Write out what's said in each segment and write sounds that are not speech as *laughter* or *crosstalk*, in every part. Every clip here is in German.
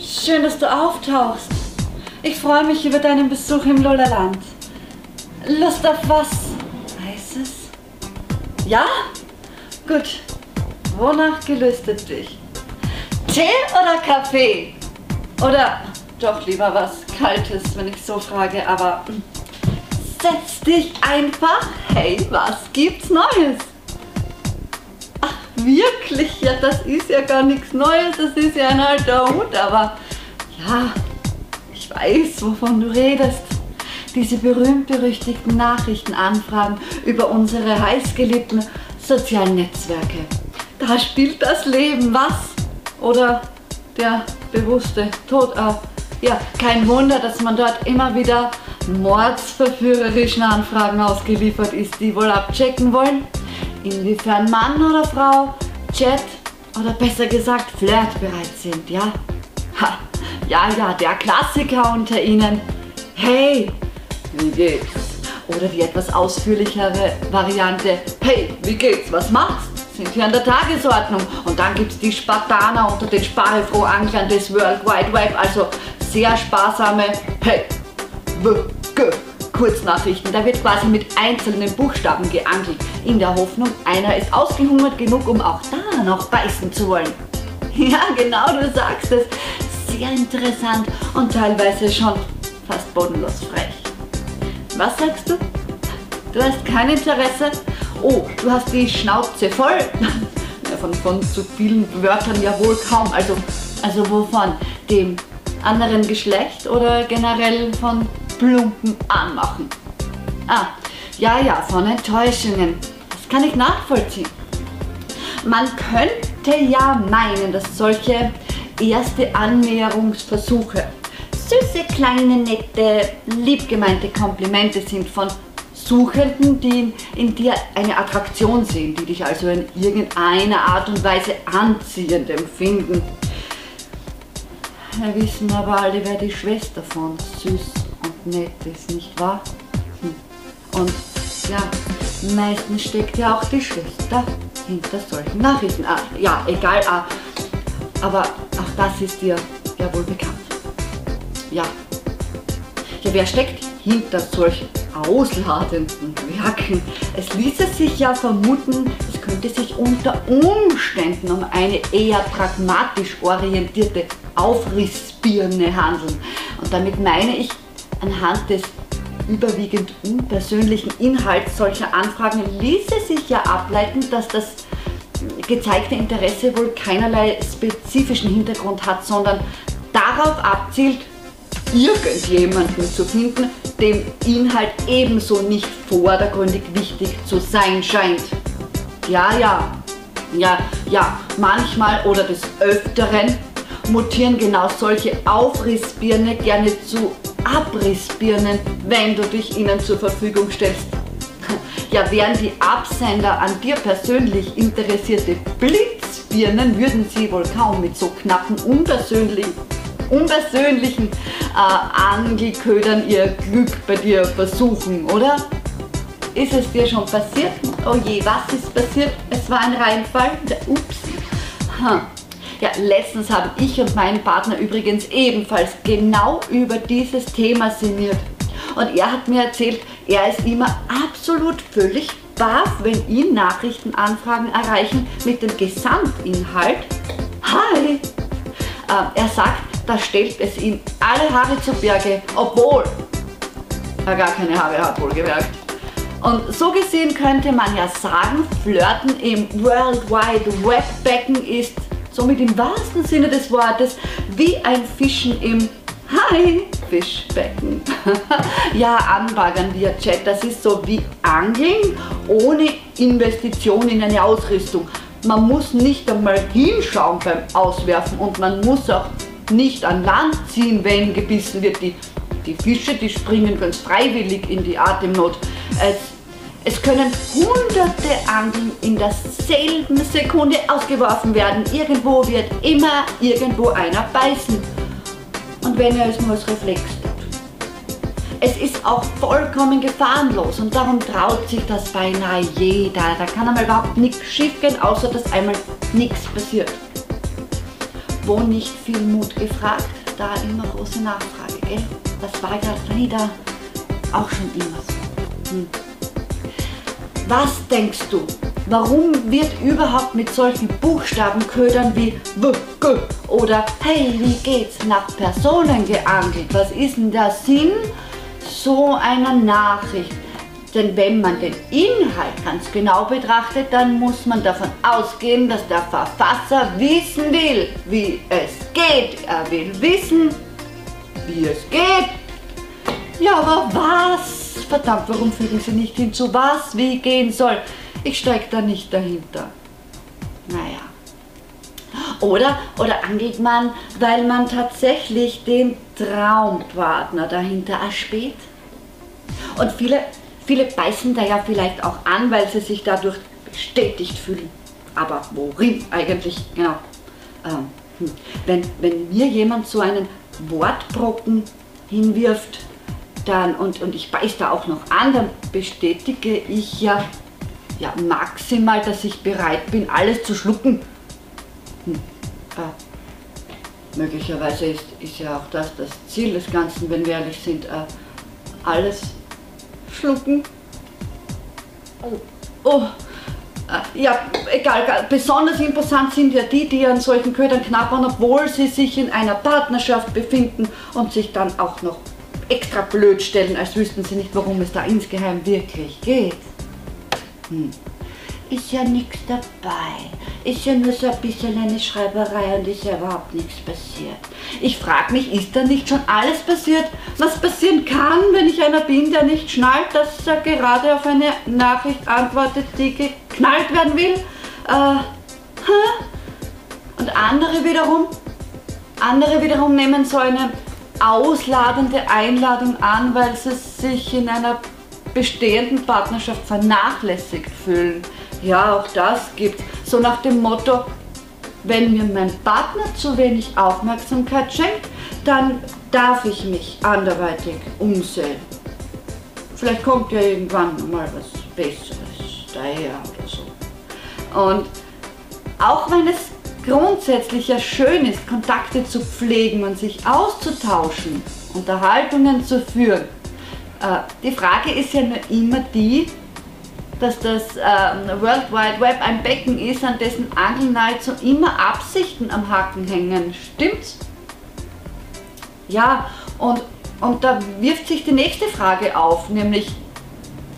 Schön, dass du auftauchst. Ich freue mich über deinen Besuch im Lollerland. Lust auf was? Heißes? Ja? Gut. Wonach gelüstet dich? Tee oder Kaffee? Oder doch lieber was Kaltes, wenn ich so frage, aber hm, setz dich einfach. Hey, was gibt's Neues? Wirklich? Ja, das ist ja gar nichts Neues, das ist ja ein alter Hut, aber ja, ich weiß, wovon du redest. Diese berühmt-berüchtigten Nachrichtenanfragen über unsere heißgeliebten sozialen Netzwerke. Da spielt das Leben was? Oder der bewusste Tod ab. Ja, kein Wunder, dass man dort immer wieder mordsverführerischen Anfragen ausgeliefert ist, die wohl abchecken wollen, inwiefern Mann oder Frau Chat oder besser gesagt flirtbereit sind, ja? Ha, ja, ja, der Klassiker unter ihnen. Hey, wie geht's? Oder die etwas ausführlichere Variante, hey, wie geht's, was machst? Sind hier an der Tagesordnung. Und dann gibt's die Spartaner unter den Sparefrohanglern des World Wide Web, also sehr sparsame, hey, w, g, Kurznachrichten. Da wird quasi mit einzelnen Buchstaben geangelt, in der Hoffnung, einer ist ausgehungert genug, um auch da noch beißen zu wollen. *laughs* Ja, genau, du sagst es. Sehr interessant und teilweise schon fast bodenlos frech. Was sagst du? Du hast kein Interesse? Oh, du hast die Schnauze voll? *laughs* Ja, von, von zu vielen Wörtern ja wohl kaum. Also, also wovon? Dem anderen Geschlecht oder generell von plumpen Anmachen? Ah, ja, ja, von Enttäuschungen. Das kann ich nachvollziehen. Man könnte ja meinen, dass solche erste Annäherungsversuche süße, kleine, nette, liebgemeinte Komplimente sind von Suchenden, die in dir eine Attraktion sehen, die dich also in irgendeiner Art und Weise anziehend empfinden. Wir wissen aber alle, wer die Schwester von süß und nett ist, nicht wahr? Und ja, meistens steckt ja auch die Schwester hinter solchen Nachrichten. Ah, ja, egal, ah, aber auch das ist dir ja wohl bekannt. Ja. Ja, wer steckt hinter solchen ausladenden Werken? Es ließe sich ja vermuten, es könnte sich unter Umständen um eine eher pragmatisch orientierte Aufrissbirne handeln. Und damit meine ich anhand des überwiegend unpersönlichen Inhalts solcher Anfragen ließe sich ja ableiten, dass das gezeigte Interesse wohl keinerlei spezifischen Hintergrund hat, sondern darauf abzielt, irgendjemanden zu finden, dem Inhalt ebenso nicht vordergründig wichtig zu sein scheint. Ja, ja, ja, ja, manchmal oder des Öfteren mutieren genau solche Aufrissbirne gerne zu Abrissbirnen, wenn du dich ihnen zur Verfügung stellst. *laughs* Ja, wären die Absender an dir persönlich interessierte Blitzbirnen, würden sie wohl kaum mit so knappen, unpersönlichen, unpersönlichen äh, Angelködern ihr Glück bei dir versuchen, oder? Ist es dir schon passiert? Oh je, was ist passiert? Es war ein Reinfall? Ups. Hm. Ja, letztens haben ich und mein Partner übrigens ebenfalls genau über dieses Thema sinniert. Und er hat mir erzählt, er ist immer absolut völlig baff, wenn ihn Nachrichtenanfragen erreichen mit dem Gesamtinhalt. Hi! Äh, er sagt, da stellt es ihm alle Haare zu Berge, obwohl er gar keine Haare hat, wohlgemerkt. Und so gesehen könnte man ja sagen, Flirten im World Wide Web Becken ist somit im wahrsten Sinne des Wortes wie ein Fischen im Hi Fischbecken. *laughs* ja, anbaggern via Chat, das ist so wie Angeln ohne Investition in eine Ausrüstung. Man muss nicht einmal hinschauen beim Auswerfen und man muss auch nicht an Land ziehen, wenn gebissen wird. Die, die Fische, die springen ganz freiwillig in die Atemnot. Es, es können hunderte Angeln in derselben Sekunde ausgeworfen werden. Irgendwo wird immer irgendwo einer beißen. Und wenn er es nur als Reflex tut. Es ist auch vollkommen gefahrenlos und darum traut sich das beinahe jeder. Da kann einmal überhaupt nichts schief gehen, außer dass einmal nichts passiert. wo nicht viel Mut gefragt, da immer große Nachfrage, gell? Das war ja leider auch schon immer so. Hm. Was denkst du, warum wird überhaupt mit solchen Buchstabenködern wie W, G oder Hey, wie geht's nach Personen geangelt? Was ist denn der Sinn so einer Nachricht? Denn wenn man den Inhalt ganz genau betrachtet, dann muss man davon ausgehen, dass der Verfasser wissen will, wie es geht. Er will wissen, wie es geht. Ja, aber was? Verdammt, warum fügen Sie nicht hinzu, was wie gehen soll? Ich stecke da nicht dahinter. Naja. Oder, oder angelt man, weil man tatsächlich den Traumpartner dahinter erspäht? Und viele Viele beißen da ja vielleicht auch an, weil sie sich dadurch bestätigt fühlen. Aber worin eigentlich? Genau. Ähm, hm. wenn, wenn mir jemand so einen Wortbrocken hinwirft, dann, und, und ich beiß da auch noch an, dann bestätige ich ja, ja maximal, dass ich bereit bin, alles zu schlucken. Hm. Äh, möglicherweise ist, ist ja auch das das Ziel des Ganzen, wenn wir ehrlich sind, äh, alles schlucken. Also, oh, äh, ja, egal, besonders imposant sind ja die, die an solchen Ködern knabbern, obwohl sie sich in einer Partnerschaft befinden und sich dann auch noch extra blöd stellen, als wüssten sie nicht, worum es da insgeheim wirklich geht. Hm ist ja nichts dabei. Ist ja nur so ein bisschen eine Schreiberei und ist ja überhaupt nichts passiert. Ich frage mich, ist da nicht schon alles passiert, was passieren kann, wenn ich einer bin, der nicht schnallt, dass er gerade auf eine Nachricht antwortet, die geknallt werden will? Äh, und andere wiederum, andere wiederum nehmen so eine ausladende Einladung an, weil sie sich in einer bestehenden Partnerschaft vernachlässigt fühlen. Ja, auch das gibt so nach dem Motto, wenn mir mein Partner zu wenig Aufmerksamkeit schenkt, dann darf ich mich anderweitig umsehen. Vielleicht kommt ja irgendwann mal was Besseres daher oder so. Und auch wenn es grundsätzlich ja schön ist, Kontakte zu pflegen und sich auszutauschen, Unterhaltungen zu führen, äh, die Frage ist ja nur immer die, dass das ähm, World Wide Web ein Becken ist, an dessen Angeln nahezu immer Absichten am Haken hängen. Stimmt's? Ja, und, und da wirft sich die nächste Frage auf, nämlich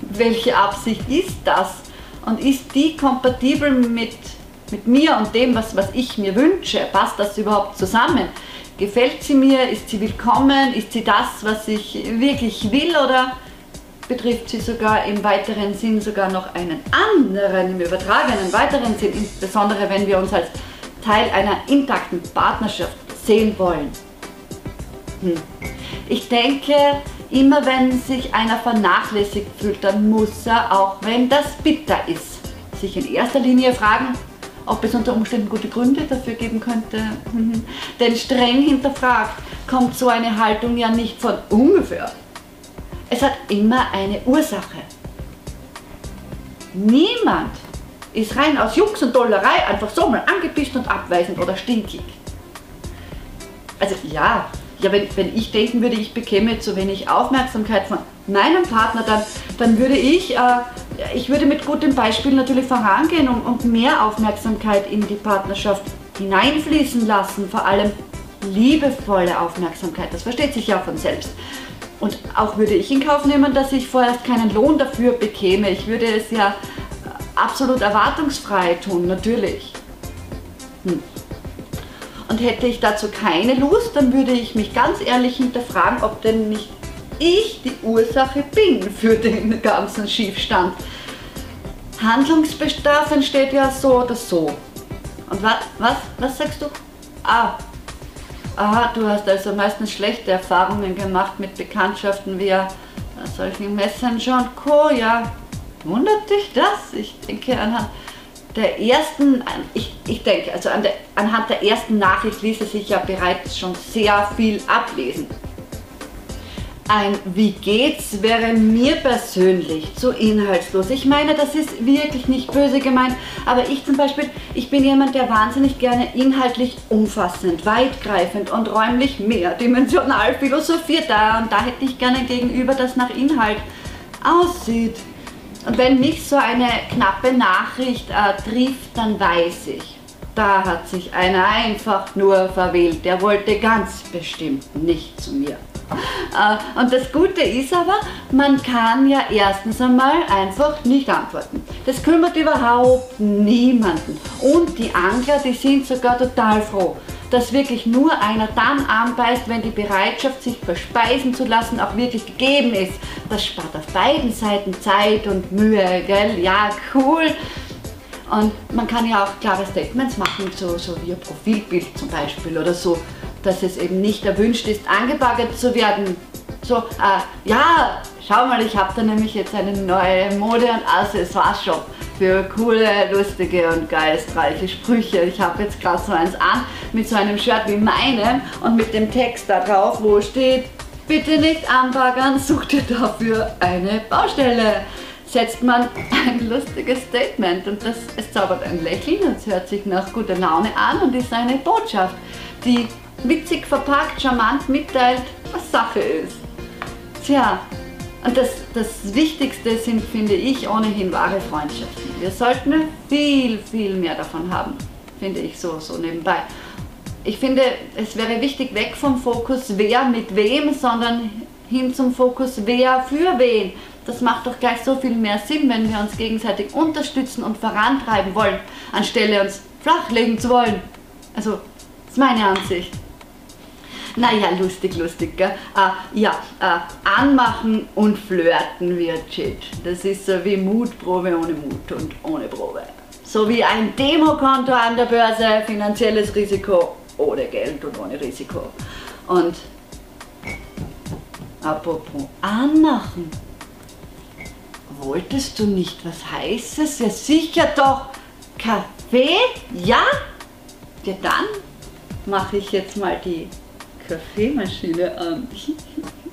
welche Absicht ist das? Und ist die kompatibel mit, mit mir und dem, was, was ich mir wünsche? Passt das überhaupt zusammen? Gefällt sie mir? Ist sie willkommen? Ist sie das, was ich wirklich will? Oder betrifft sie sogar im weiteren Sinn sogar noch einen anderen, im übertragenen weiteren Sinn, insbesondere wenn wir uns als Teil einer intakten Partnerschaft sehen wollen. Hm. Ich denke, immer wenn sich einer vernachlässigt fühlt, dann muss er, auch wenn das bitter ist, sich in erster Linie fragen, ob es unter Umständen gute Gründe dafür geben könnte. Denn streng hinterfragt kommt so eine Haltung ja nicht von ungefähr. Es hat immer eine Ursache. Niemand ist rein aus Jux und Dollerei einfach so mal angepisst und abweisend oder stinkig. Also ja, ja wenn, wenn ich denken würde, ich bekäme zu wenig Aufmerksamkeit von meinem Partner, dann, dann würde ich, äh, ich würde mit gutem Beispiel natürlich vorangehen und, und mehr Aufmerksamkeit in die Partnerschaft hineinfließen lassen, vor allem liebevolle Aufmerksamkeit, das versteht sich ja von selbst. Und auch würde ich in Kauf nehmen, dass ich vorerst keinen Lohn dafür bekäme. Ich würde es ja absolut erwartungsfrei tun, natürlich. Hm. Und hätte ich dazu keine Lust, dann würde ich mich ganz ehrlich hinterfragen, ob denn nicht ich die Ursache bin für den ganzen Schiefstand. Handlungsbedarf entsteht ja so oder so. Und was, was, was sagst du? Ah, aha, du hast also meistens schlechte Erfahrungen gemacht mit Bekanntschaften via solchen Messenger und Co. Ja, wundert dich das? Ich denke anhand der ersten, ich, ich denke, also an der, anhand der ersten Nachricht ließe sich ja bereits schon sehr viel ablesen. Ein Wie geht's wäre mir persönlich zu inhaltslos. Ich meine, das ist wirklich nicht böse gemeint, aber ich zum Beispiel, ich bin jemand, der wahnsinnig gerne inhaltlich umfassend, weitgreifend und räumlich mehrdimensional philosophiert. Da und da hätte ich gerne gegenüber, das nach Inhalt aussieht. Und wenn mich so eine knappe Nachricht äh, trifft, dann weiß ich, da hat sich einer einfach nur verwählt. Der wollte ganz bestimmt nicht zu mir. Äh, und das Gute ist aber, man kann ja erstens einmal einfach nicht antworten. Das kümmert überhaupt niemanden. Und die Angler, die sind sogar total froh, dass wirklich nur einer dann anbeißt, wenn die Bereitschaft, sich verspeisen zu lassen, auch wirklich gegeben ist. Das spart auf beiden Seiten Zeit und Mühe, gell? Ja, cool. Und man kann ja auch klare Statements machen, so, so wie ein Profilbild zum Beispiel oder so dass es eben nicht erwünscht ist, angebaggert zu werden. So, äh, ja, schau mal, ich habe da nämlich jetzt eine neue Mode- und Accessoire-Shop für coole, lustige und geistreiche Sprüche. Ich habe jetzt gerade so eins an mit so einem Shirt wie meinem und mit dem Text da drauf, wo steht, bitte nicht anbaggern, such dir dafür eine Baustelle. Setzt man ein lustiges Statement und das, es zaubert ein Lächeln, es hört sich nach guter Laune an und ist eine Botschaft, die witzig verpackt, charmant mitteilt, was Sache ist. Tja, und das, das Wichtigste sind, finde ich, ohnehin wahre Freundschaften. Wir sollten viel, viel mehr davon haben, finde ich so, so nebenbei. Ich finde, es wäre wichtig, weg vom Fokus, wer mit wem, sondern hin zum Fokus, wer für wen. Das macht doch gleich so viel mehr Sinn, wenn wir uns gegenseitig unterstützen und vorantreiben wollen, anstelle uns flachlegen zu wollen. Also, das ist meine Ansicht. Naja, lustig, lustig, gell? Äh, ja, äh, anmachen und flirten wird shit. Das ist so wie Mutprobe ohne Mut und ohne Probe. So wie ein Demokonto an der Börse, finanzielles Risiko ohne Geld und ohne Risiko. Und apropos anmachen. Wolltest du nicht was Heißes? Ja sicher doch. Kaffee? Ja? Ja dann mache ich jetzt mal die Kaffeemaschine an. *laughs*